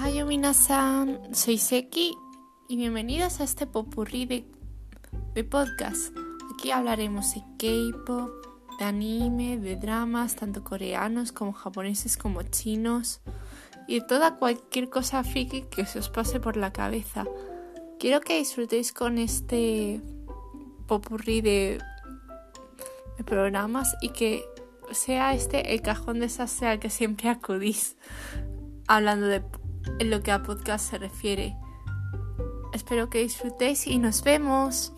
Ohayo minasan, soy Seki y bienvenidos a este popurrí de, de podcast. Aquí hablaremos de K-pop, de anime, de dramas, tanto coreanos como japoneses como chinos y de toda cualquier cosa friki que se os pase por la cabeza. Quiero que disfrutéis con este popurrí de, de programas y que sea este el cajón desastre al que siempre acudís hablando de en lo que a podcast se refiere. Espero que disfrutéis y nos vemos.